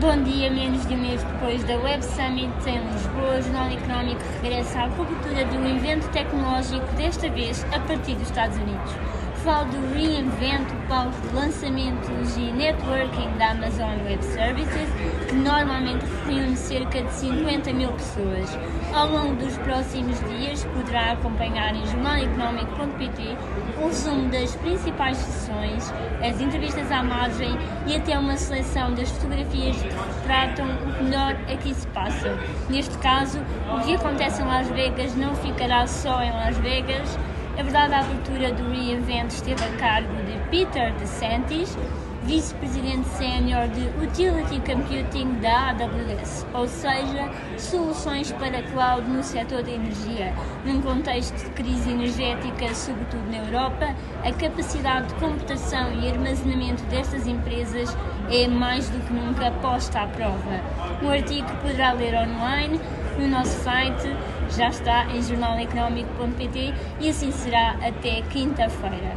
Bom dia, menos de um mês depois da Web Summit em Lisboa, o Jornal Económico regressa à cobertura de um evento tecnológico, desta vez a partir dos Estados Unidos. Falo do reinvento, palco de lançamentos e networking da Amazon Web Services, que normalmente reúne cerca de 50 mil pessoas. Ao longo dos próximos dias poderá acompanhar em jornaleconómico.pt um resumo das principais sessões, as entrevistas à margem e até uma seleção das fotografias que retratam o melhor aqui se passa. Neste caso, o que acontece em Las Vegas não ficará só em Las Vegas, a verdade, a abertura do reInvent esteve a cargo de Peter DeSantis, vice-presidente sénior de Utility Computing da AWS, ou seja, soluções para cloud no setor da energia. Num contexto de crise energética, sobretudo na Europa, a capacidade de computação e armazenamento destas empresas é mais do que nunca posta à prova. Um artigo que poderá ler online no nosso site já está em jornaleconómico.pt e assim será até quinta-feira.